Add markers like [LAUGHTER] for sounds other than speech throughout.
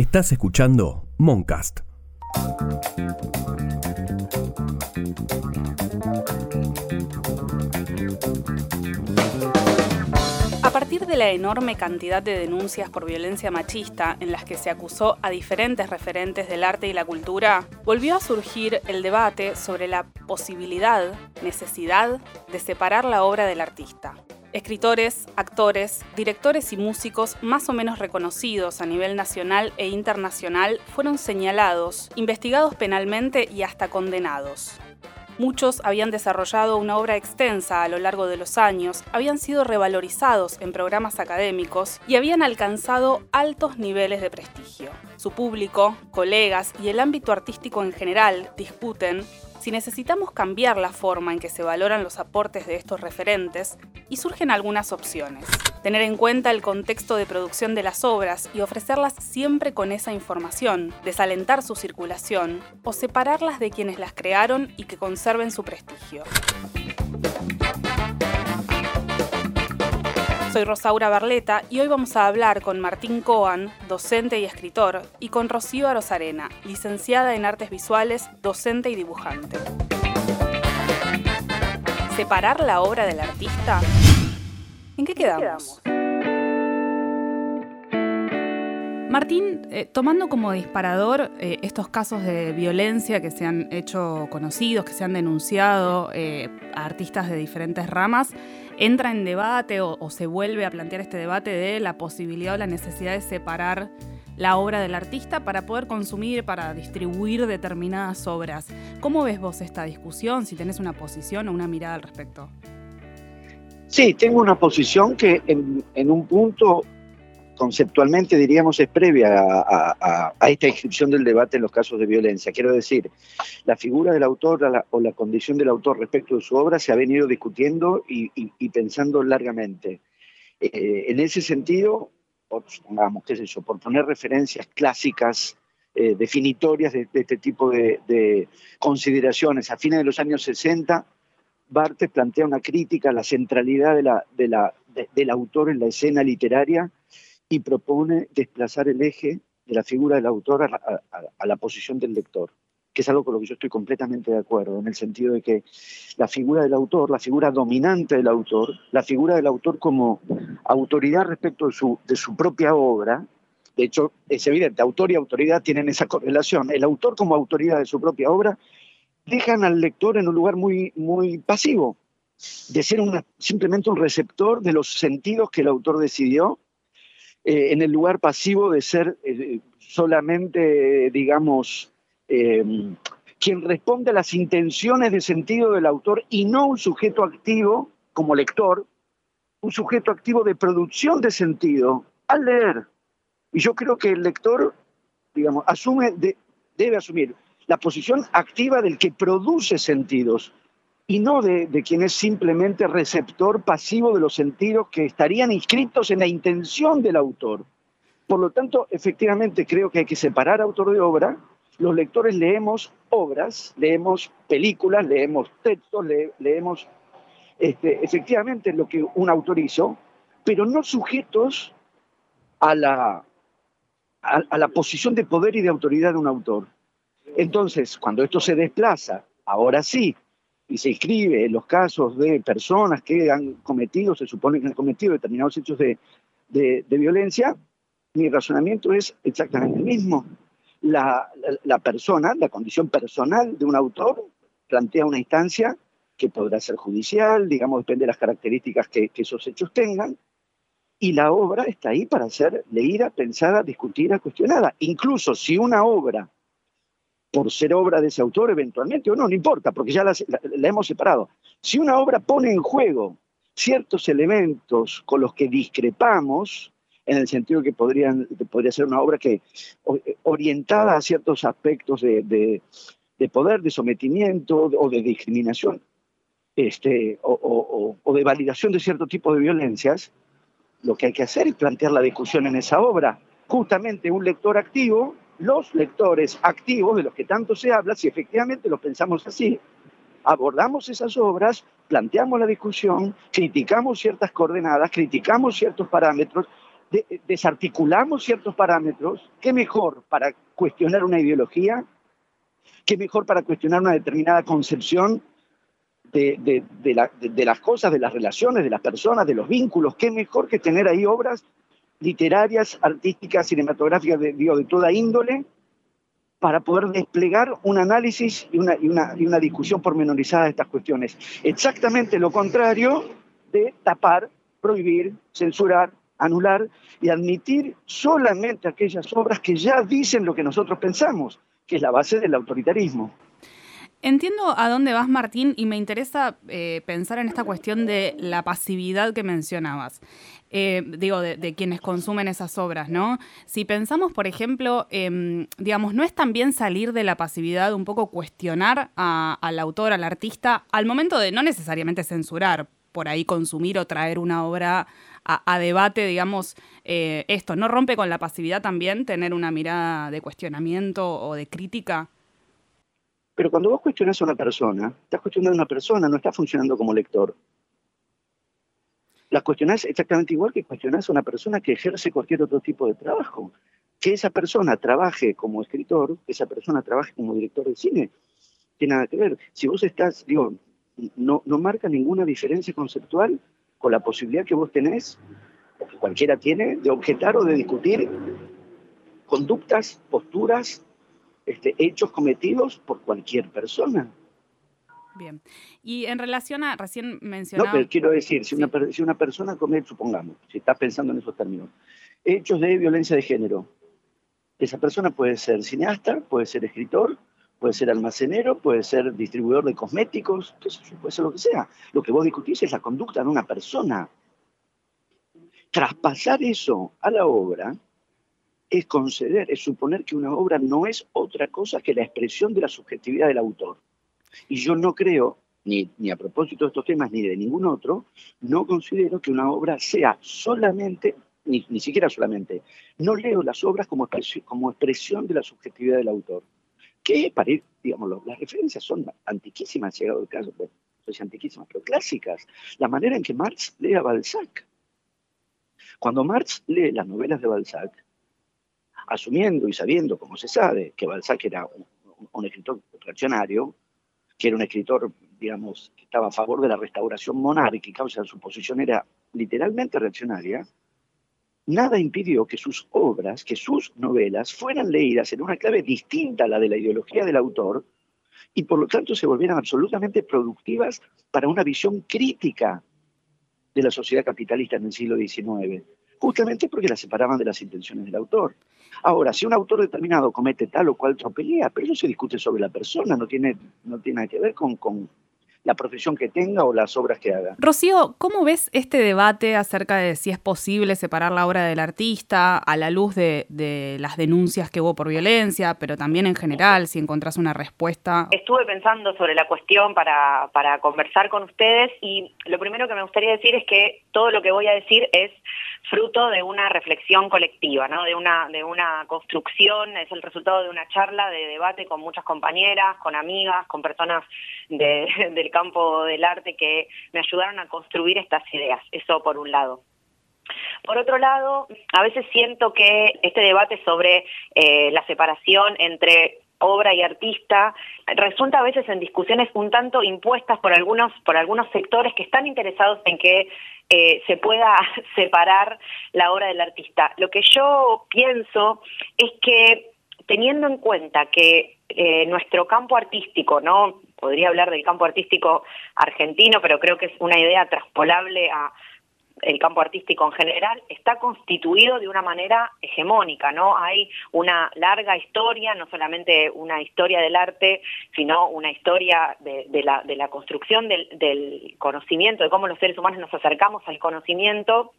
Estás escuchando Moncast. A partir de la enorme cantidad de denuncias por violencia machista en las que se acusó a diferentes referentes del arte y la cultura, volvió a surgir el debate sobre la posibilidad, necesidad de separar la obra del artista. Escritores, actores, directores y músicos más o menos reconocidos a nivel nacional e internacional fueron señalados, investigados penalmente y hasta condenados. Muchos habían desarrollado una obra extensa a lo largo de los años, habían sido revalorizados en programas académicos y habían alcanzado altos niveles de prestigio. Su público, colegas y el ámbito artístico en general discuten si necesitamos cambiar la forma en que se valoran los aportes de estos referentes, y surgen algunas opciones. Tener en cuenta el contexto de producción de las obras y ofrecerlas siempre con esa información, desalentar su circulación o separarlas de quienes las crearon y que conserven su prestigio. Soy Rosaura Barleta y hoy vamos a hablar con Martín Coan, docente y escritor, y con Rocío Arosarena, licenciada en Artes Visuales, docente y dibujante. ¿Separar la obra del artista? ¿En qué quedamos? Martín, eh, tomando como disparador eh, estos casos de violencia que se han hecho conocidos, que se han denunciado eh, a artistas de diferentes ramas, entra en debate o, se vuelve a plantear este debate de la posibilidad o la necesidad de separar la obra del artista para poder consumir, para distribuir determinadas obras. ¿Cómo ves vos esta discusión? Si tenés una posición o una mirada al respecto. Sí, tengo una posición que en un punto conceptualmente diríamos es previa a, esta inscripción del debate en los casos de violencia. Quiero decir, la figura del autor o la condición del autor respecto de su obra se ha venido discutiendo y, pensando largamente. Eh, en ese sentido, supongamos, qué es eso, por poner referencias clásicas, eh, definitorias de, este tipo de, consideraciones, a fines de los años 60, Barthes plantea una crítica a la centralidad del autor en la escena literaria y propone desplazar el eje de la figura del autor a, la posición del lector, que es algo con lo que yo estoy completamente de acuerdo, en el sentido de que la figura del autor, la figura dominante del autor, la figura del autor como autoridad respecto de su, propia obra, de hecho es evidente, autor y autoridad tienen esa correlación, el autor como autoridad de su propia obra dejan al lector en un lugar muy, muy pasivo, de ser simplemente un receptor de los sentidos que el autor decidió eh, en el lugar pasivo de ser eh, solamente, digamos, eh, quien responde a las intenciones de sentido del autor y no un sujeto activo como lector, un sujeto activo de producción de sentido al leer. Y yo creo que el lector, digamos, asume, debe asumir la posición activa del que produce sentidos, y no de, quien es simplemente receptor pasivo de los sentidos que estarían inscritos en la intención del autor. Por lo tanto, efectivamente creo que hay que separar autor de obra. Los lectores leemos obras, leemos películas, leemos textos, leemos este, efectivamente lo que un autor hizo, pero no sujetos a la, a la posición de poder y de autoridad de un autor. Entonces, cuando esto se desplaza, ahora sí, y se inscribe en los casos de personas que han cometido, se supone que han cometido determinados hechos de, violencia, mi razonamiento es exactamente el mismo. La, persona, la condición personal de un autor, plantea una instancia que podrá ser judicial, digamos, depende de las características que, que esos hechos tengan, y la obra está ahí para ser leída, pensada, discutida, cuestionada. Incluso si una obra por ser obra de ese autor eventualmente, o no, no importa, porque ya la, hemos separado. Si una obra pone en juego ciertos elementos con los que discrepamos, en el sentido que podría ser una obra que orientada a ciertos aspectos de, poder, de sometimiento o de discriminación, este, o, o, de validación de cierto tipo de violencias, lo que hay que hacer es plantear la discusión en esa obra. Justamente un lector activo los lectores activos de los que tanto se habla, si efectivamente lo pensamos así, abordamos esas obras, planteamos la discusión, criticamos ciertas coordenadas, criticamos ciertos parámetros, desarticulamos ciertos parámetros, qué mejor para cuestionar una ideología, qué mejor para cuestionar una determinada concepción de, las cosas, de las relaciones, de las personas, de los vínculos, qué mejor que tener ahí obras literarias, artísticas, cinematográficas, de, de toda índole, para poder desplegar un análisis y una, y una, y una discusión pormenorizada de estas cuestiones. Exactamente lo contrario de tapar, prohibir, censurar, anular y admitir solamente aquellas obras que ya dicen lo que nosotros pensamos, que es la base del autoritarismo. Entiendo a dónde vas, Martín, y me interesa eh, pensar en esta cuestión de la pasividad que mencionabas. Eh, digo, de, quienes consumen esas obras, ¿no? Si pensamos, por ejemplo, digamos, ¿no es también salir de la pasividad un poco cuestionar al autor, al artista, al momento de no necesariamente censurar, por ahí consumir o traer una obra a, debate, digamos, eh, esto, ¿no rompe con la pasividad también tener una mirada de cuestionamiento o de crítica? Pero cuando vos cuestionas a una persona, estás cuestionando a una persona, no estás funcionando como lector. La cuestionás exactamente igual que cuestionás a una persona que ejerce cualquier otro tipo de trabajo. Que esa persona trabaje como escritor, que esa persona trabaje como director de cine, tiene nada que ver. Si vos estás, digo, no, no marca ninguna diferencia conceptual con la posibilidad que vos tenés, o que cualquiera tiene, de objetar o de discutir conductas, posturas, este, hechos cometidos por cualquier persona. Bien. Y en relación a, recién mencionaba... No, pero quiero decir, si, una, si una persona comete, supongamos, si estás pensando en esos términos, hechos de violencia de género, esa persona puede ser cineasta, puede ser escritor, puede ser almacenero, puede ser distribuidor de cosméticos, puede ser lo que sea. Lo que vos discutís es la conducta de una persona. Traspasar eso a la obra es conceder, es suponer que una obra no es otra cosa que la expresión de la subjetividad del autor. Y yo no creo, ni, ni a propósito de estos temas, ni de ningún otro, no considero que una obra sea solamente, ni, ni siquiera solamente, no leo las obras como expresión, como expresión de la subjetividad del autor que para ir, digamos, las referencias son antiquísimas, llegado el caso, bueno, no sé antiquísimas, pero clásicas. La manera en que Marx lee a Balzac. Cuando Marx lee las novelas de Balzac, asumiendo y sabiendo, como se sabe, que Balzac era un, escritor reaccionario, que era un escritor, digamos, que estaba a favor de la restauración monárquica, o sea, su posición era literalmente reaccionaria, nada impidió que sus obras, que sus novelas fueran leídas en una clave distinta a la de la ideología del autor y por lo tanto se volvieran absolutamente productivas para una visión crítica de la sociedad capitalista en el siglo XIX, justamente porque la separaban de las intenciones del autor. Ahora, si un autor determinado comete tal o cual tropelía, pero eso se discute sobre la persona, no tiene, no tiene nada que ver con, con, la profesión que tenga o las obras que haga. Rocío, ¿cómo ves este debate acerca de si es posible separar la obra del artista a la luz de, las denuncias que hubo por violencia, pero también en general, si encontrás una respuesta? Estuve pensando sobre la cuestión para, para conversar con ustedes y lo primero que me gustaría decir es que todo lo que voy a decir es fruto de una reflexión colectiva, ¿no? de, una, de una construcción, es el resultado de una charla, de debate con muchas compañeras, con amigas, con personas de, [LAUGHS] del campo del arte que me ayudaron a construir estas ideas, eso por un lado. Por otro lado, a veces siento que este debate sobre eh, la separación entre obra y artista resulta a veces en discusiones un tanto impuestas por algunos por algunos sectores que están interesados en que eh, se pueda [LAUGHS] separar la obra del artista. Lo que yo pienso es que teniendo en cuenta que eh, nuestro campo artístico, no podría hablar del campo artístico argentino, pero creo que es una idea traspolable a el campo artístico en general está constituido de una manera hegemónica, ¿no? Hay una larga historia, no solamente una historia del arte, sino una historia de, la, de la, construcción del, del conocimiento, de cómo los seres humanos nos acercamos al conocimiento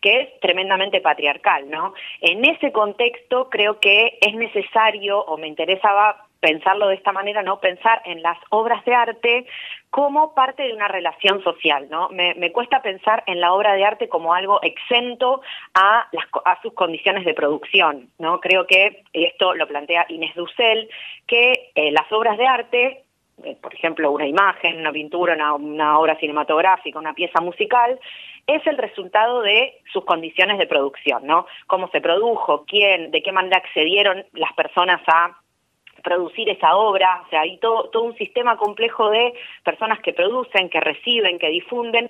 que es tremendamente patriarcal, ¿no? En ese contexto creo que es necesario o me interesaba pensarlo de esta manera, ¿no? Pensar en las obras de arte como parte de una relación social, ¿no? Me, cuesta pensar en la obra de arte como algo exento a, las, a sus condiciones de producción, ¿no? Creo que, esto lo plantea Inés Dussel, que eh, las obras de arte eh, por ejemplo, una imagen, una pintura, una, una, obra cinematográfica, una pieza musical, es el resultado de sus condiciones de producción, ¿no? Cómo se produjo, quién, de qué manera accedieron las personas a producir esa obra, o sea, hay todo, todo un sistema complejo de personas que producen, que reciben, que difunden,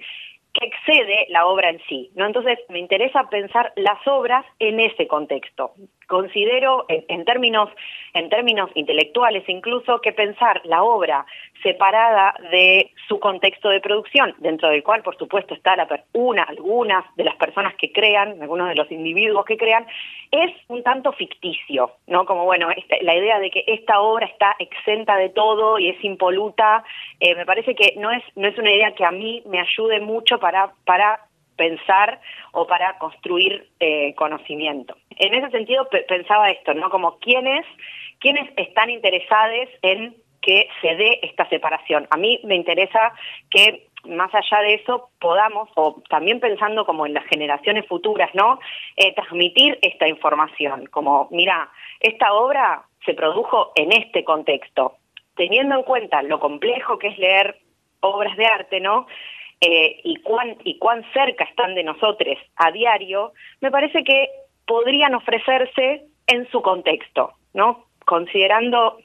que excede la obra en sí, ¿no? Entonces, me interesa pensar las obras en ese contexto. Considero, en, términos, en términos intelectuales incluso, que pensar la obra separada de su contexto de producción, dentro del cual, por supuesto, está la, una, algunas de las personas que crean, algunos de los individuos que crean, es un tanto ficticio, ¿no? Como, bueno, la idea de que esta obra está exenta de todo y es impoluta, eh, me parece que no es, no es una idea que a mí me ayude mucho para, para pensar o para construir eh, conocimiento. En ese sentido pensaba esto, ¿no? Como quiénes, quiénes están interesados en que se dé esta separación. A mí me interesa que más allá de eso podamos, o también pensando como en las generaciones futuras, ¿no? Eh, transmitir esta información, como, mira, esta obra se produjo en este contexto, teniendo en cuenta lo complejo que es leer obras de arte, ¿no? Eh, y, cuán, y cuán cerca están de nosotros a diario, me parece que podrían ofrecerse en su contexto, ¿no? Considerando,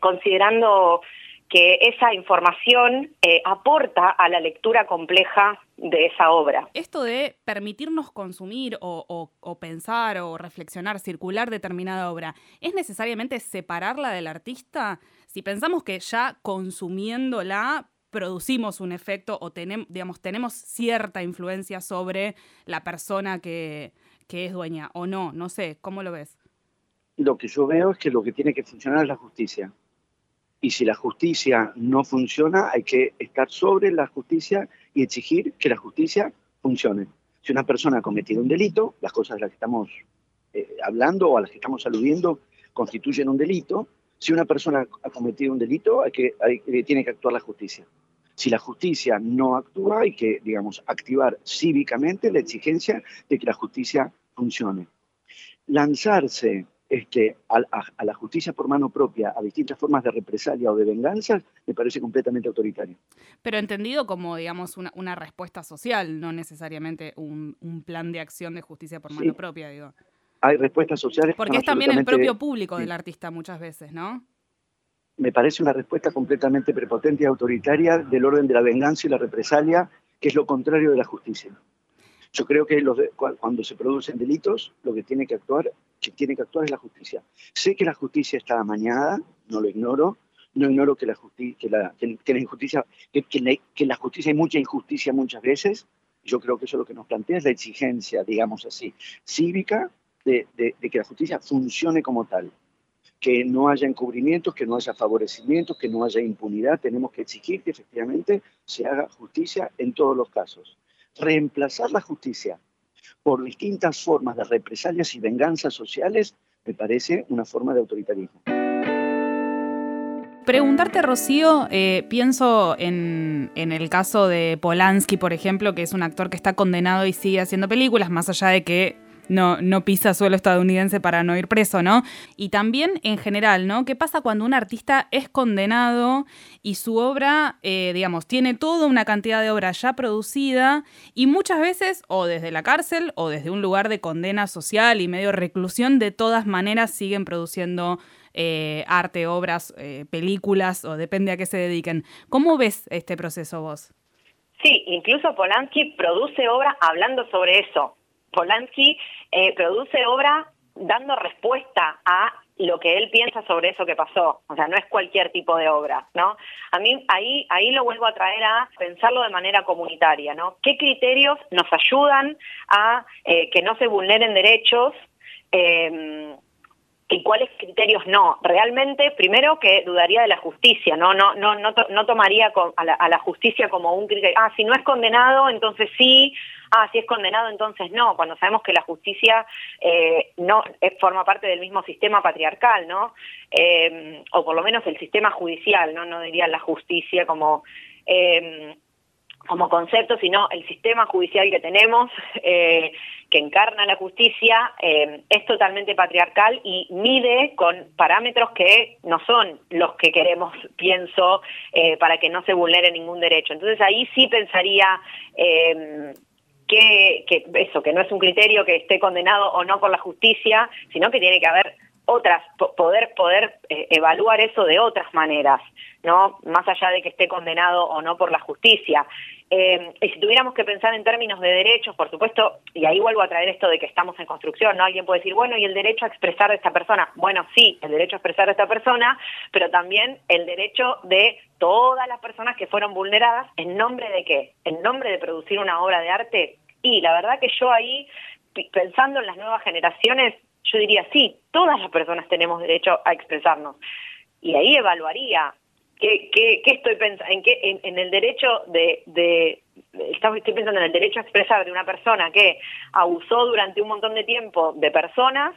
considerando que esa información eh, aporta a la lectura compleja de esa obra. Esto de permitirnos consumir o, o, pensar o reflexionar, circular determinada obra, ¿es necesariamente separarla del artista? Si pensamos que ya consumiéndola producimos un efecto o tenemos, digamos, tenemos cierta influencia sobre la persona que, que es dueña o no, no sé, ¿cómo lo ves? Lo que yo veo es que lo que tiene que funcionar es la justicia. Y si la justicia no funciona, hay que estar sobre la justicia y exigir que la justicia funcione. Si una persona ha cometido un delito, las cosas de las que estamos eh, hablando o a las que estamos aludiendo constituyen un delito, si una persona ha cometido un delito, hay que, tiene que actuar la justicia. Si la justicia no actúa, hay que, digamos, activar cívicamente la exigencia de que la justicia funcione. Lanzarse este, a, la justicia por mano propia, a distintas formas de represalia o de venganza, me parece completamente autoritario. Pero entendido como, digamos, una, respuesta social, no necesariamente un, plan de acción de justicia por mano propia, digo hay respuestas sociales. Porque es también el propio público del artista muchas veces, ¿no? Me parece una respuesta completamente prepotente y autoritaria del orden de la venganza y la represalia, que es lo contrario de la justicia. Yo creo que cuando se producen delitos, lo que tiene que actuar, que tiene que actuar es la justicia. Sé que la justicia está amañada, no lo ignoro, no ignoro que la, que la, que, la injusticia, que, que, la justicia hay mucha injusticia muchas veces. Yo creo que eso es lo que nos plantea es la exigencia, digamos así, cívica de, que la justicia funcione como tal que no haya encubrimientos, que no haya favorecimientos, que no haya impunidad. Tenemos que exigir que efectivamente se haga justicia en todos los casos. Reemplazar la justicia por distintas formas de represalias y venganzas sociales me parece una forma de autoritarismo. Preguntarte, Rocío, eh, pienso en, en, el caso de Polanski, por ejemplo, que es un actor que está condenado y sigue haciendo películas, más allá de que no, no pisa suelo estadounidense para no ir preso, ¿no? Y también en general, ¿no? ¿Qué pasa cuando un artista es condenado y su obra, eh, digamos, tiene toda una cantidad de obra ya producida y muchas veces, o desde la cárcel o desde un lugar de condena social y medio reclusión, de todas maneras siguen produciendo eh, arte, obras, eh, películas o depende a qué se dediquen. ¿Cómo ves este proceso vos? Sí, incluso Polanski produce obra hablando sobre eso. Polanski eh, produce obra dando respuesta a lo que él piensa sobre eso que pasó. O sea, no es cualquier tipo de obra, ¿no? A mí ahí, ahí lo vuelvo a traer a pensarlo de manera comunitaria, ¿no? ¿Qué criterios nos ayudan a eh, que no se vulneren derechos? Eh, y cuáles criterios no. Realmente, primero que dudaría de la justicia, no no no no, no tomaría a, la, justicia como un criterio. Ah, si no es condenado, entonces sí. Ah, si es condenado, entonces no. Cuando sabemos que la justicia eh, no eh, forma parte del mismo sistema patriarcal, ¿no? Eh, o por lo menos el sistema judicial, no no diría la justicia como como concepto, sino el sistema judicial que tenemos, eh, que encarna la justicia, eh, es totalmente patriarcal y mide con parámetros que no son los que queremos, pienso, eh, para que no se vulnere ningún derecho. Entonces ahí sí pensaría que, que eso, que no es un criterio que esté condenado o no por la justicia, sino que tiene que haber otras, poder, poder evaluar eso de otras maneras, ¿no? Más allá de que esté condenado o no por la justicia. Eh, y si tuviéramos que pensar en términos de derechos, por supuesto, y ahí vuelvo a traer esto de que estamos en construcción, ¿no? Alguien puede decir, bueno, ¿y el derecho a expresar de esta persona? Bueno, sí, el derecho a expresar de esta persona, pero también el derecho de todas las personas que fueron vulneradas, ¿en nombre de qué? En nombre de producir una obra de arte. Y la verdad que yo ahí, pensando en las nuevas generaciones, yo diría, sí, todas las personas tenemos derecho a expresarnos. Y ahí evaluaría ¿Qué, qué, estoy pensando? ¿En, qué, en, el derecho de, de, estoy pensando en el derecho a expresar de una persona que abusó durante un montón de tiempo de personas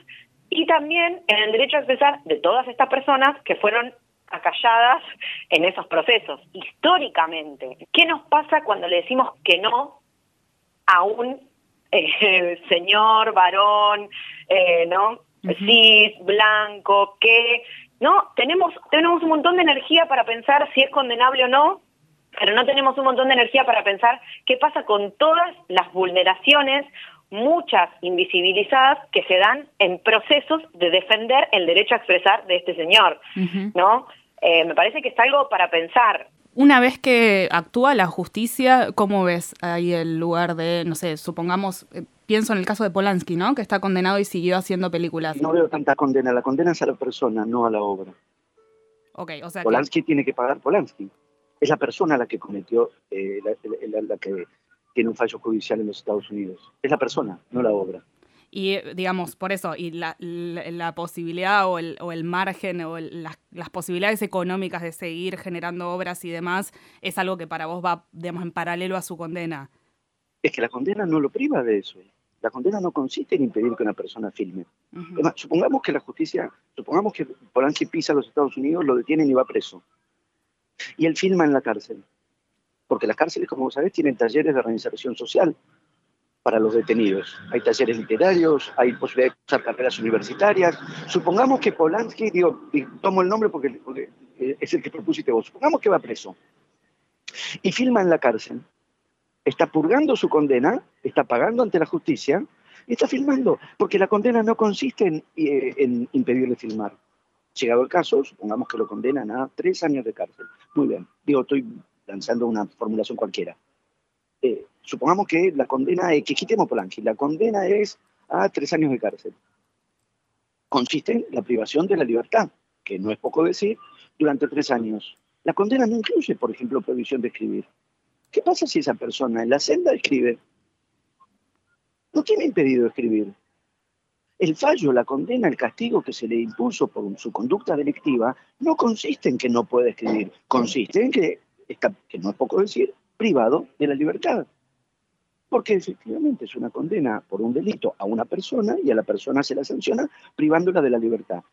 y también en el derecho a expresar de todas estas personas que fueron acalladas en esos procesos, históricamente. ¿Qué nos pasa cuando le decimos que no a un eh, señor, varón, eh, ¿no? cis, blanco, que no, tenemos, tenemos un montón de energía para pensar si es condenable o no, pero no tenemos un montón de energía para pensar qué pasa con todas las vulneraciones, muchas invisibilizadas, que se dan en procesos de defender el derecho a expresar de este señor, ¿no? Eh, me parece que es algo para pensar. Una vez que actúa la justicia, ¿cómo ves ahí el lugar de, no sé, supongamos, eh, pienso en el caso de Polanski, ¿no? Que está condenado y siguió haciendo películas. No veo tanta condena, la condena es a la persona, no a la obra. Ok, o sea Polanski tiene que pagar Polanski. Es la persona la que cometió, eh, la, que tiene un fallo judicial en los Estados Unidos. Es la persona, no la obra. Y digamos, por eso, y la, posibilidad o el, o el, margen o las, las, posibilidades económicas de seguir generando obras y demás es algo que para vos va, digamos, en paralelo a su condena. Es que la condena no lo priva de eso. La condena no consiste en impedir que una persona filme. supongamos que la justicia, supongamos que Polanski pisa a los Estados Unidos, lo detienen y va preso. Y él filma en la cárcel. Porque las cárceles, como vos sabés, tienen talleres de reinserción social para los detenidos. Hay talleres literarios, hay posibilidad de usar carreras universitarias. Supongamos que Polanski, digo, tomo el nombre porque, porque es el que propusiste vos, supongamos que va preso y filma en la cárcel está purgando su condena, está pagando ante la justicia y está filmando, porque la condena no consiste en, eh, impedirle filmar. Llegado el caso, supongamos que lo condenan a tres años de cárcel. Muy bien, digo, estoy lanzando una formulación cualquiera. Eh, supongamos que la condena es, que quitemos Polanqui, la condena es a tres años de cárcel. Consiste en la privación de la libertad, que no es poco decir, durante tres años. La condena no incluye, por ejemplo, prohibición de escribir. ¿Qué pasa si esa persona en la celda escribe? No tiene impedido escribir. El fallo, la condena, el castigo que se le impuso por su conducta delictiva no consiste en que no pueda escribir, consiste en que, está, que no es poco decir, privado de la libertad. Porque efectivamente es una condena por un delito a una persona y a la persona se la sanciona privándola de la libertad.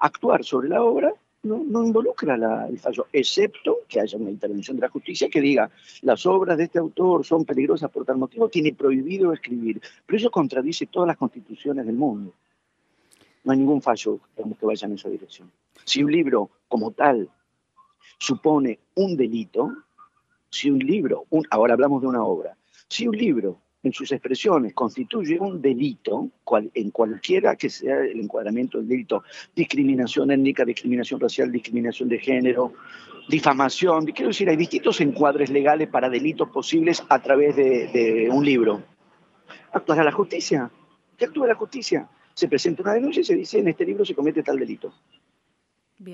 Actuar sobre la obra no, involucra el fallo, excepto que haya una intervención de la justicia que diga las obras de este autor son peligrosas por tal motivo, tiene prohibido escribir. Pero eso contradice todas las constituciones del mundo. No hay ningún fallo que vaya en esa dirección. Si un libro como tal supone un delito, si un libro, ahora hablamos de una obra, si un libro en sus expresiones constituye un delito, en cualquiera que sea el encuadramiento del delito, discriminación étnica, discriminación racial, discriminación de género, difamación, quiero decir, hay distintos encuadres legales para delitos posibles a través de, un libro. Actuará la justicia. ¿Qué actúa la justicia? Se presenta una denuncia y se dice en este libro se comete tal delito.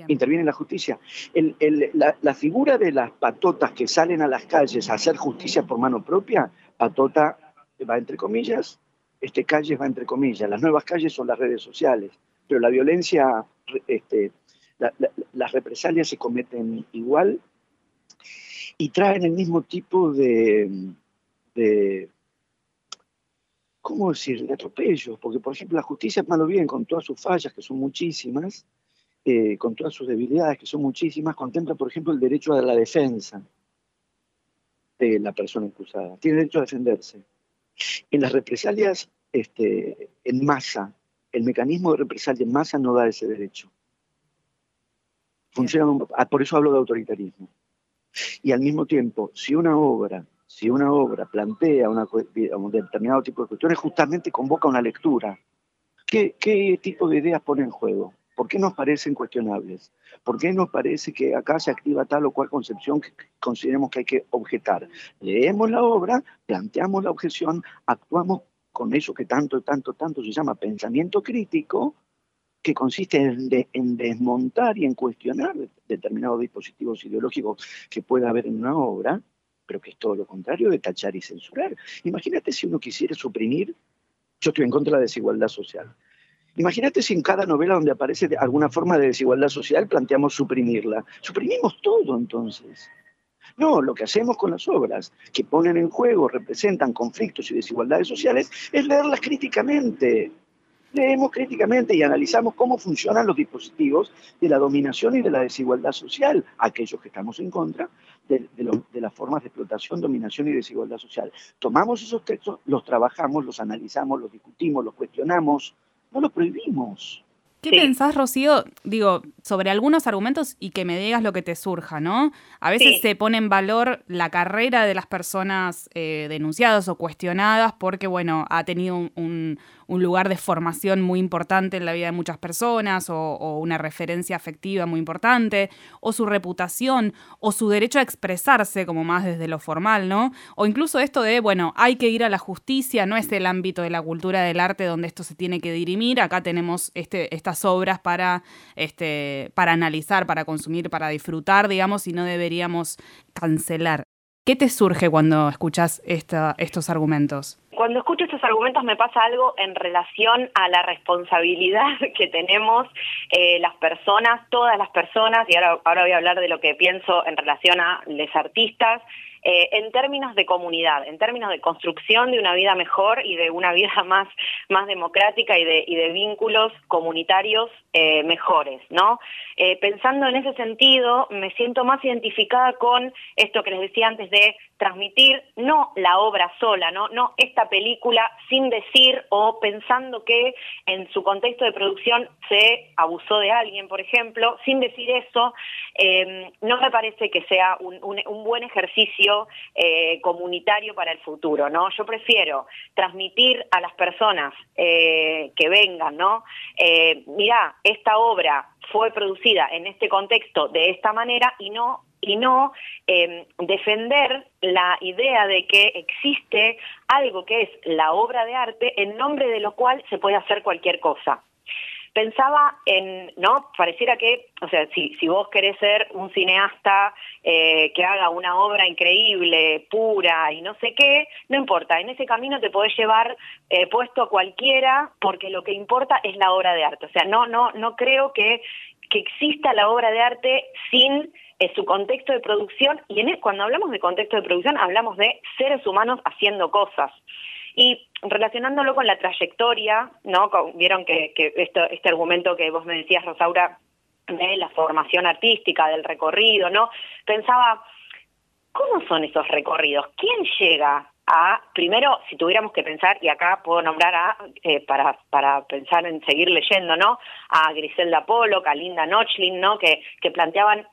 Interviene la justicia. la, la figura de las patotas que salen a las calles a hacer justicia por mano propia, patota va entre comillas, este, calles va entre comillas, las nuevas calles son las redes sociales, pero la violencia, este, las represalias se cometen igual y traen el mismo tipo de, de ¿cómo decir?, de atropellos, porque por ejemplo la justicia, malo bien, con todas sus fallas, que son muchísimas, eh, con todas sus debilidades, que son muchísimas, contempla por ejemplo el derecho a la defensa de la persona acusada, tiene derecho a defenderse. En las represalias este, en masa, el mecanismo de represalia en masa no da ese derecho. Funciona, ah, por eso hablo de autoritarismo. Y al mismo tiempo, si una obra, si una obra plantea una, un determinado tipo de cuestiones, justamente convoca una lectura. ¿Qué, ¿Qué tipo de ideas pone en juego? ¿Por qué nos parecen cuestionables? ¿Por qué nos parece que acá se activa tal o cual concepción que consideremos que hay que objetar? Leemos la obra, planteamos la objeción, actuamos con eso que tanto, tanto, tanto se llama pensamiento crítico, que consiste en, desmontar y en cuestionar determinados dispositivos ideológicos que pueda haber en una obra, pero que es todo lo contrario de tachar y censurar. Imagínate si uno quisiera suprimir, yo estoy en contra de la desigualdad social. Imagínate si en cada novela donde aparece alguna forma de desigualdad social planteamos suprimirla. Suprimimos todo entonces. No, lo que hacemos con las obras que ponen en juego, representan conflictos y desigualdades sociales, es leerlas críticamente. Leemos críticamente y analizamos cómo funcionan los dispositivos de la dominación y de la desigualdad social, aquellos que estamos en contra de, de las formas de explotación, dominación y desigualdad social. Tomamos esos textos, los trabajamos, los analizamos, los discutimos, los cuestionamos, no los prohibimos. ¿Qué pensás, Rocío, digo, sobre algunos argumentos y que me digas lo que te surja, ¿no? A veces se pone en valor la carrera de las personas eh, denunciadas o cuestionadas porque, bueno, ha tenido un, un lugar de formación muy importante en la vida de muchas personas o, una referencia afectiva muy importante, o su reputación, o su derecho a expresarse como más desde lo formal, ¿no? O incluso esto de, bueno, hay que ir a la justicia, no es el ámbito de la cultura del arte donde esto se tiene que dirimir, acá tenemos este, estas obras para, este, para analizar, para consumir, para disfrutar, digamos, y no deberíamos cancelar. ¿Qué te surge cuando escuchas estos argumentos? Cuando escucho estos argumentos me pasa algo en relación a la responsabilidad [LAUGHS] que tenemos eh, las personas, todas las personas, y ahora, ahora voy a hablar de lo que pienso en relación a los artistas, eh, en términos de comunidad, en términos de construcción de una vida mejor y de una vida [LAUGHS] más, más democrática y de, y de vínculos comunitarios eh, mejores, ¿no? Pensando en ese sentido, me siento más identificada con esto que les decía antes de transmitir no la obra sola, no, no esta película sin decir o pensando que en su contexto de producción se abusó de alguien, por ejemplo, sin decir eso, no me parece que sea un, un buen ejercicio eh, comunitario para el futuro, ¿no? Yo prefiero transmitir a las personas eh, que vengan, ¿no? Eh, mira, esta obra fue producida en este contexto de esta manera y no y no em, defender la idea de que existe algo que es la obra de arte en nombre de lo cual se puede hacer cualquier cosa pensaba en, ¿no? Pareciera que, o sea, si, si vos querés ser un cineasta eh, que haga una obra increíble, pura y no sé qué, no importa, en ese camino te podés llevar eh, puesto a cualquiera porque lo que importa es la obra de arte. O sea, no, no, no creo que, que exista la obra de arte sin eh, su contexto de producción y en, cuando hablamos de contexto de producción hablamos de seres humanos haciendo cosas. Y relacionándolo con la trayectoria, ¿no? Vieron que, que este argumento que vos me decías, Rosaura, de la formación artística, del recorrido, ¿no? Pensaba, ¿cómo son esos recorridos? ¿Quién llega a, primero, si tuviéramos que pensar, y acá puedo nombrar a, eh, para, para pensar en seguir leyendo, ¿no? A Griselda Polo, a Linda Nochlin, ¿no? Que, que planteaban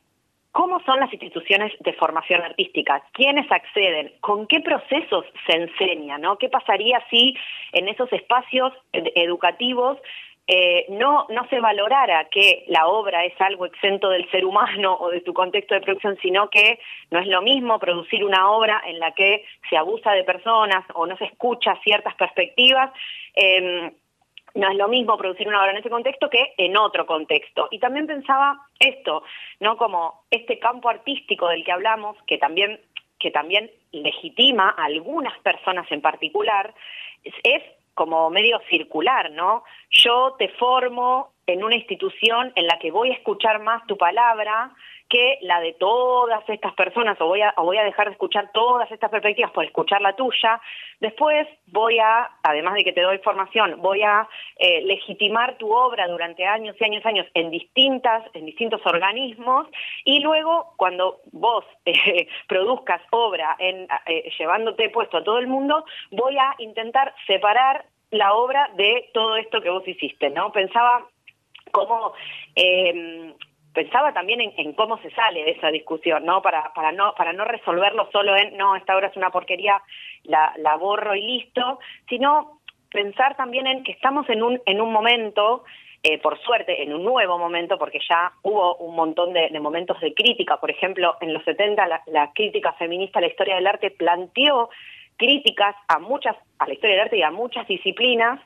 ¿Cómo son las instituciones de formación artística? ¿Quiénes acceden? ¿Con qué procesos se enseña? ¿no? ¿Qué pasaría si en esos espacios educativos eh, no, no se valorara que la obra es algo exento del ser humano o de su contexto de producción, sino que no es lo mismo producir una obra en la que se abusa de personas o no se escucha ciertas perspectivas. Eh, no es lo mismo producir una obra en ese contexto que en otro contexto. Y también pensaba esto, ¿no? Como este campo artístico del que hablamos, que también, que también legitima a algunas personas en particular, es, como medio circular, ¿no? Yo te formo en una institución en la que voy a escuchar más tu palabra que la de todas estas personas, o voy a, voy a dejar de escuchar todas estas perspectivas por escuchar la tuya. Después voy a, además de que te doy formación, voy a eh, legitimar tu obra durante años y años y años en distintas, en distintos organismos, y luego cuando vos [LAUGHS] eh, produzcas obra en, eh, llevándote puesto a todo el mundo, voy a intentar separar la obra de todo esto que vos hiciste, ¿no? Pensaba cómo eh, pensaba también en, cómo se sale de esa discusión, ¿no? Para, para no para no resolverlo solo en no, esta obra es una porquería, la, la borro y listo, sino pensar también en que estamos en un, en un momento eh, por suerte, en un nuevo momento, porque ya hubo un montón de, momentos de crítica. Por ejemplo, en los 70 la, la, crítica feminista a la historia del arte planteó críticas a muchas, a la historia del arte y a muchas disciplinas,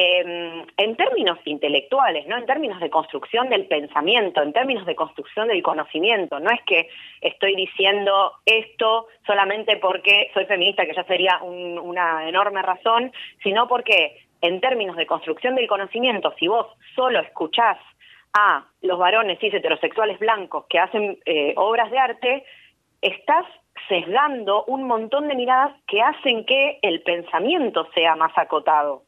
Em, en términos intelectuales, ¿no? En términos de construcción del pensamiento, en términos de construcción del conocimiento. No es que estoy diciendo esto solamente porque soy feminista, que ya sería una enorme razón, sino porque en términos de construcción del conocimiento, si vos solo escuchás a los varones cis heterosexuales blancos que hacen eh, obras de arte, estás sesgando un montón de miradas que hacen que el pensamiento sea más acotado.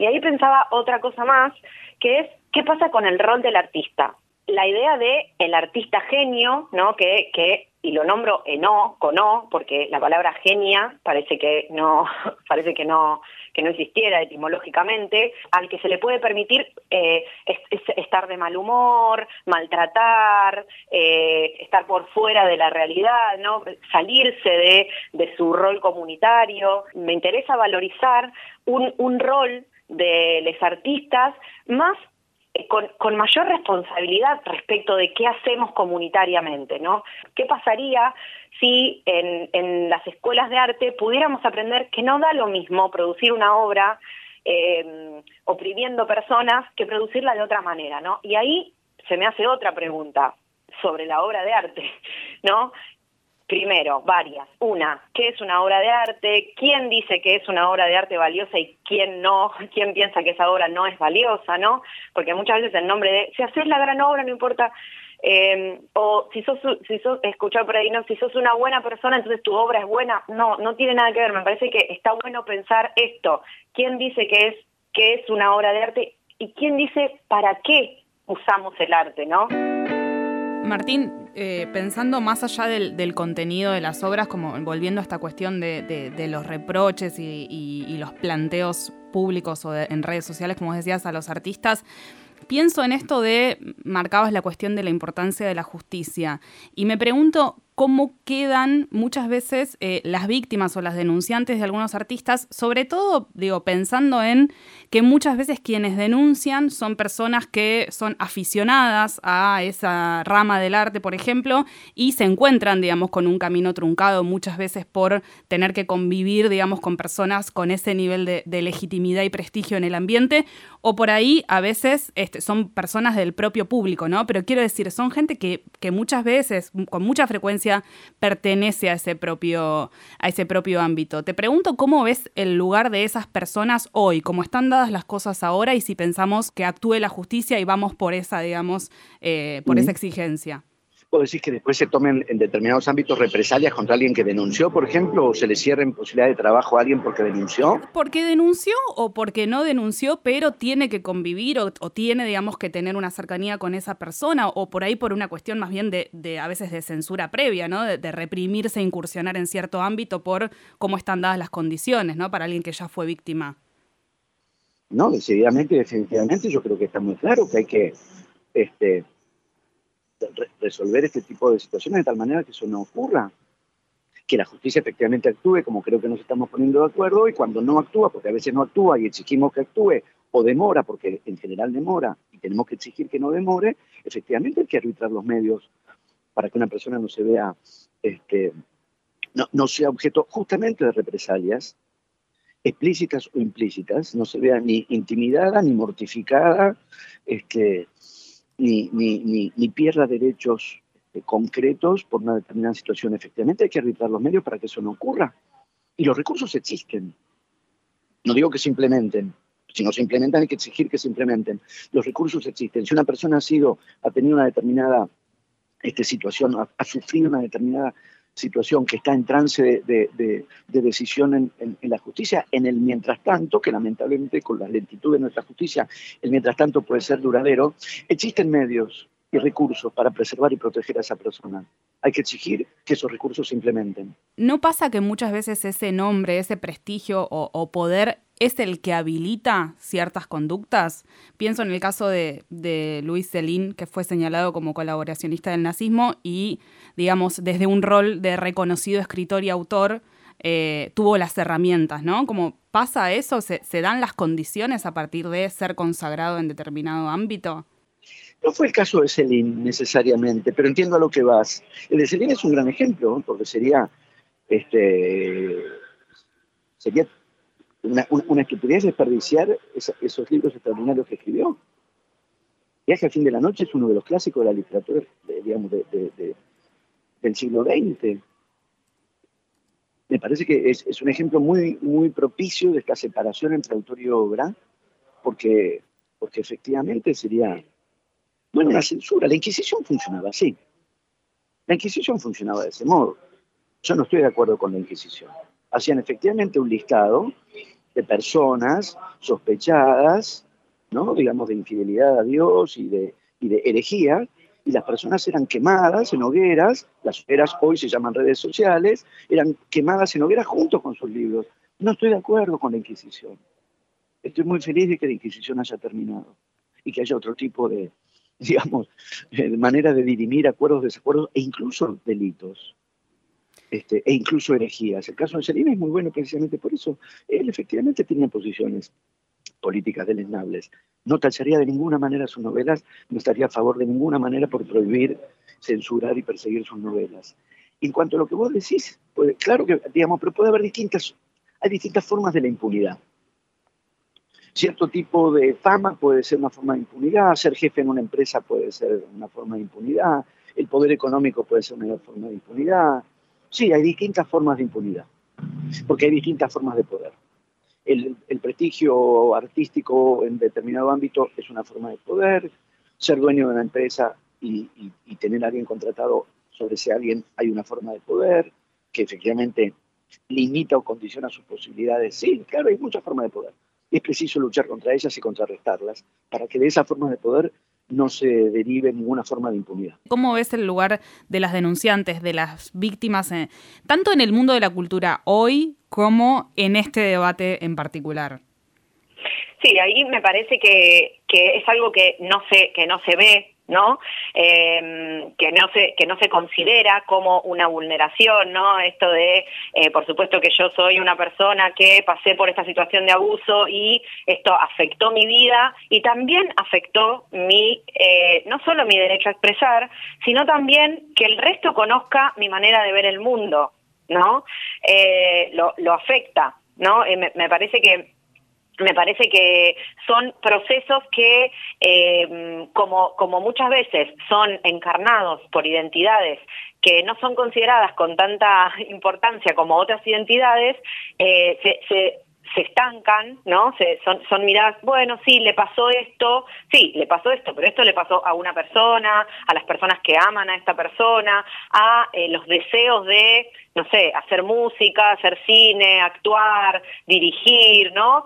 Y ahí pensaba otra cosa más, que es qué pasa con el rol del artista. La idea de el artista genio, ¿no? Que, que y lo nombro en O, con O, porque la palabra genia parece que no, [LAUGHS] parece que no, que no existiera etimológicamente, al que se le puede permitir eh, estar de mal humor, maltratar, eh, estar por fuera de la realidad, ¿no? salirse de, de su rol comunitario. Me interesa valorizar un, un rol de los artistas, más eh, con, mayor responsabilidad respecto de qué hacemos comunitariamente, ¿no? ¿Qué pasaría si en, las escuelas de arte pudiéramos aprender que no da lo mismo producir una obra eh, oprimiendo personas que producirla de otra manera, ¿no? Y ahí se me hace otra pregunta sobre la obra de arte, [LAUGHS] ¿no? Primero, varias. Una, ¿qué es una obra de arte? ¿Quién dice que es una obra de arte valiosa y quién no? [LAUGHS] ¿Quién piensa que esa obra no es valiosa, no? Porque muchas veces en nombre de, si haces la gran obra, no importa, eh, o si sos, si sos, escuchar por ahí, no, si sos una buena persona, entonces tu obra es buena. No, no tiene nada que ver. Me parece que está bueno pensar esto. ¿Quién dice que es, que es una obra de arte? ¿Y quién dice para qué usamos el arte, no? Martín, eh, pensando más allá del, contenido de las obras, como volviendo a esta cuestión de, los reproches y, los planteos públicos o en redes sociales, como decías, a los artistas, pienso en esto de, marcabas la cuestión de la importancia de la justicia, y me pregunto cómo quedan muchas veces eh, las víctimas o las denunciantes de algunos artistas, sobre todo, digo, pensando en que muchas veces quienes denuncian son personas que son aficionadas a esa rama del arte, por ejemplo, y se encuentran, digamos, con un camino truncado muchas veces por tener que convivir, digamos, con personas con ese nivel de, legitimidad y prestigio en el ambiente, o por ahí a veces este, son personas del propio público, ¿no? Pero quiero decir, son gente que, que muchas veces, con mucha frecuencia, pertenece a ese propio, a ese propio ámbito. Te pregunto cómo ves el lugar de esas personas hoy, cómo están dadas las cosas ahora y si pensamos que actúe la justicia y vamos por esa, digamos, eh, por esa exigencia. ¿Puedo decir que después se tomen en determinados ámbitos represalias contra alguien que denunció, por ejemplo, o se le cierren posibilidad de trabajo a alguien porque denunció? Porque denunció o porque no denunció, pero tiene que convivir o, tiene, digamos, que tener una cercanía con esa persona, o por ahí por una cuestión más bien de, a veces de censura previa, ¿no? De, reprimirse, e incursionar en cierto ámbito por cómo están dadas las condiciones, ¿no? Para alguien que ya fue víctima. No, decididamente, definitivamente, yo creo que está muy claro que hay que este, resolver este tipo de situaciones de tal manera que eso no ocurra. Que la justicia efectivamente actúe, como creo que nos estamos poniendo de acuerdo, y cuando no actúa, porque a veces no actúa y exigimos que actúe, o demora, porque en general demora, y tenemos que exigir que no demore, efectivamente hay que arbitrar los medios para que una persona no se vea, este, no, no sea objeto justamente de represalias, explícitas o implícitas, no se vea ni intimidada ni mortificada, este, ni, pierda derechos eh, concretos por una determinada situación. Efectivamente hay que arbitrar los medios para que eso no ocurra. Y los recursos existen. No digo que se implementen. Si no se implementan hay que exigir que se implementen. Los recursos existen. Si una persona ha sido, ha tenido una determinada esta situación, ha, sufrido una determinada situación que está en trance de, decisión en, la justicia, en el mientras tanto, que lamentablemente con la lentitud de nuestra justicia, el mientras tanto puede ser duradero, existen medios y recursos para preservar y proteger a esa persona. Hay que exigir que esos recursos se implementen. ¿No pasa que muchas veces ese nombre, ese prestigio o, poder es el que habilita ciertas conductas? Pienso en el caso de, Luis Celín, que fue señalado como colaboracionista del nazismo y, digamos, desde un rol de reconocido escritor y autor, eh, tuvo las herramientas, ¿no? Como pasa eso, ¿Se, ¿Se dan las condiciones a partir de ser consagrado en determinado ámbito? No fue el caso de Celine necesariamente, pero entiendo a lo que vas. El de Celine es un gran ejemplo, porque sería, este, sería una, una, estupidez desperdiciar esos libros extraordinarios que escribió. Viaje al fin de la noche es uno de los clásicos de la literatura, digamos, del siglo XX. Me parece que es, es, un ejemplo muy, muy propicio de esta separación entre autor y obra, porque, porque efectivamente sería bueno, la censura, la Inquisición funcionaba así. La Inquisición funcionaba de ese modo. Yo no estoy de acuerdo con la Inquisición. Hacían efectivamente un listado de personas sospechadas, ¿no? digamos, de infidelidad a Dios y de, y de herejía, y las personas eran quemadas en hogueras, las hogueras hoy se llaman redes sociales, eran quemadas en hogueras junto con sus libros. No estoy de acuerdo con la Inquisición. Estoy muy feliz de que la Inquisición haya terminado y que haya otro tipo de, [LAUGHS] digamos, de manera de dirimir acuerdos, desacuerdos e incluso delitos. Este, e incluso herejías. El caso de Selina es muy bueno precisamente por eso. Él efectivamente tenía posiciones políticas deleznables. No tacharía de ninguna manera sus novelas, no estaría a favor de ninguna manera por prohibir, censurar y perseguir sus novelas. En cuanto a lo que vos decís, pues, claro que, digamos, pero puede haber distintas, hay distintas formas de la impunidad. Cierto tipo de fama puede ser una forma de impunidad, ser jefe en una empresa puede ser una forma de impunidad, el poder económico puede ser una forma de impunidad. Sí, hay distintas formas de impunidad, porque hay distintas formas de poder. El, prestigio artístico en determinado ámbito es una forma de poder, ser dueño de una empresa y, y tener a alguien contratado sobre ese alguien hay una forma de poder que efectivamente limita o condiciona sus posibilidades. Sí, claro, hay muchas formas de poder es preciso luchar contra ellas y contrarrestarlas para que de esa forma de poder no se derive ninguna forma de impunidad. ¿Cómo ves el lugar de las denunciantes, de las víctimas, eh, tanto en el mundo de la cultura hoy como en este debate en particular? Sí, ahí me parece que, que es algo que no se, que no se ve ¿no? Em, que no se que no se considera como una vulneración, ¿no? Esto de, eh, por supuesto que yo soy una persona que pasé por esta situación de abuso y esto afectó mi vida y también afectó mi eh, no solo mi derecho a expresar, sino también que el resto conozca mi manera de ver el mundo, ¿no? Eh, lo, lo afecta, ¿no? me, me parece que me parece que son procesos que, eh, como, como muchas veces son encarnados por identidades que no son consideradas con tanta importancia como otras identidades, eh, se, se se estancan, ¿no? Se, son, son miradas, bueno, sí, le pasó esto, sí, le pasó esto, pero esto le pasó a una persona, a las personas que aman a esta persona, a eh, los deseos de, no sé, hacer música, hacer cine, actuar, dirigir, ¿no?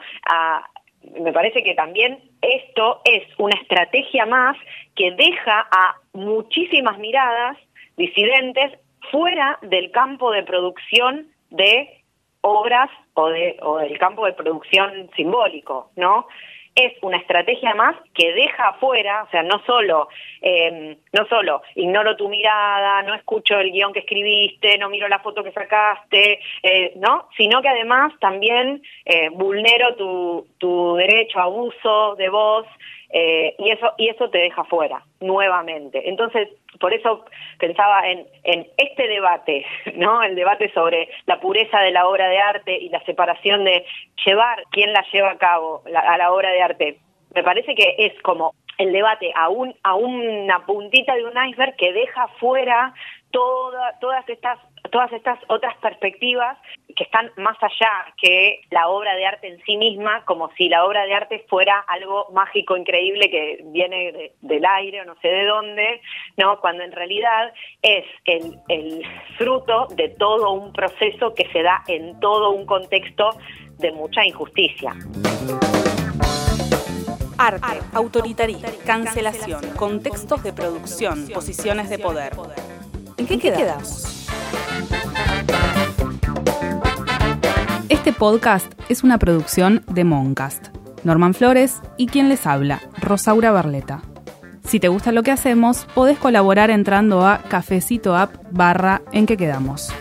me parece que también esto es una estrategia más que deja a muchísimas miradas disidentes fuera del campo de producción de obras o, de, o del campo de producción simbólico, ¿no? es una estrategia más que deja afuera, o sea, no solo, eh, no solo ignoro tu mirada, no escucho el guion que escribiste, no miro la foto que sacaste, eh, ¿no? Sino que además también eh, vulnero tu, tu derecho a abuso de voz, eh, y eso y eso te deja fuera nuevamente. Entonces por eso pensaba en, en este debate [LAUGHS] no el debate sobre la pureza de la obra de arte y la separación de llevar quién la lleva a cabo a la obra de arte. Me parece que es como el debate a, un, a una puntita de un iceberg que deja fuera toda, todas estas todas estas otras perspectivas que están más allá que la obra de arte en sí misma, como si la obra de arte fuera algo mágico, increíble que viene del aire o no sé de dónde, ¿no? Cuando en realidad es el, el fruto de todo un proceso que se da en todo un contexto de mucha injusticia. Arte, autoritarismo, cancelación, contextos de producción, posiciones de poder. ¿En qué quedamos? Este podcast es una producción de Moncast. Norman Flores y quien les habla, Rosaura Barleta. Si te gusta lo que hacemos, podés colaborar entrando a cafecito app barra en que quedamos.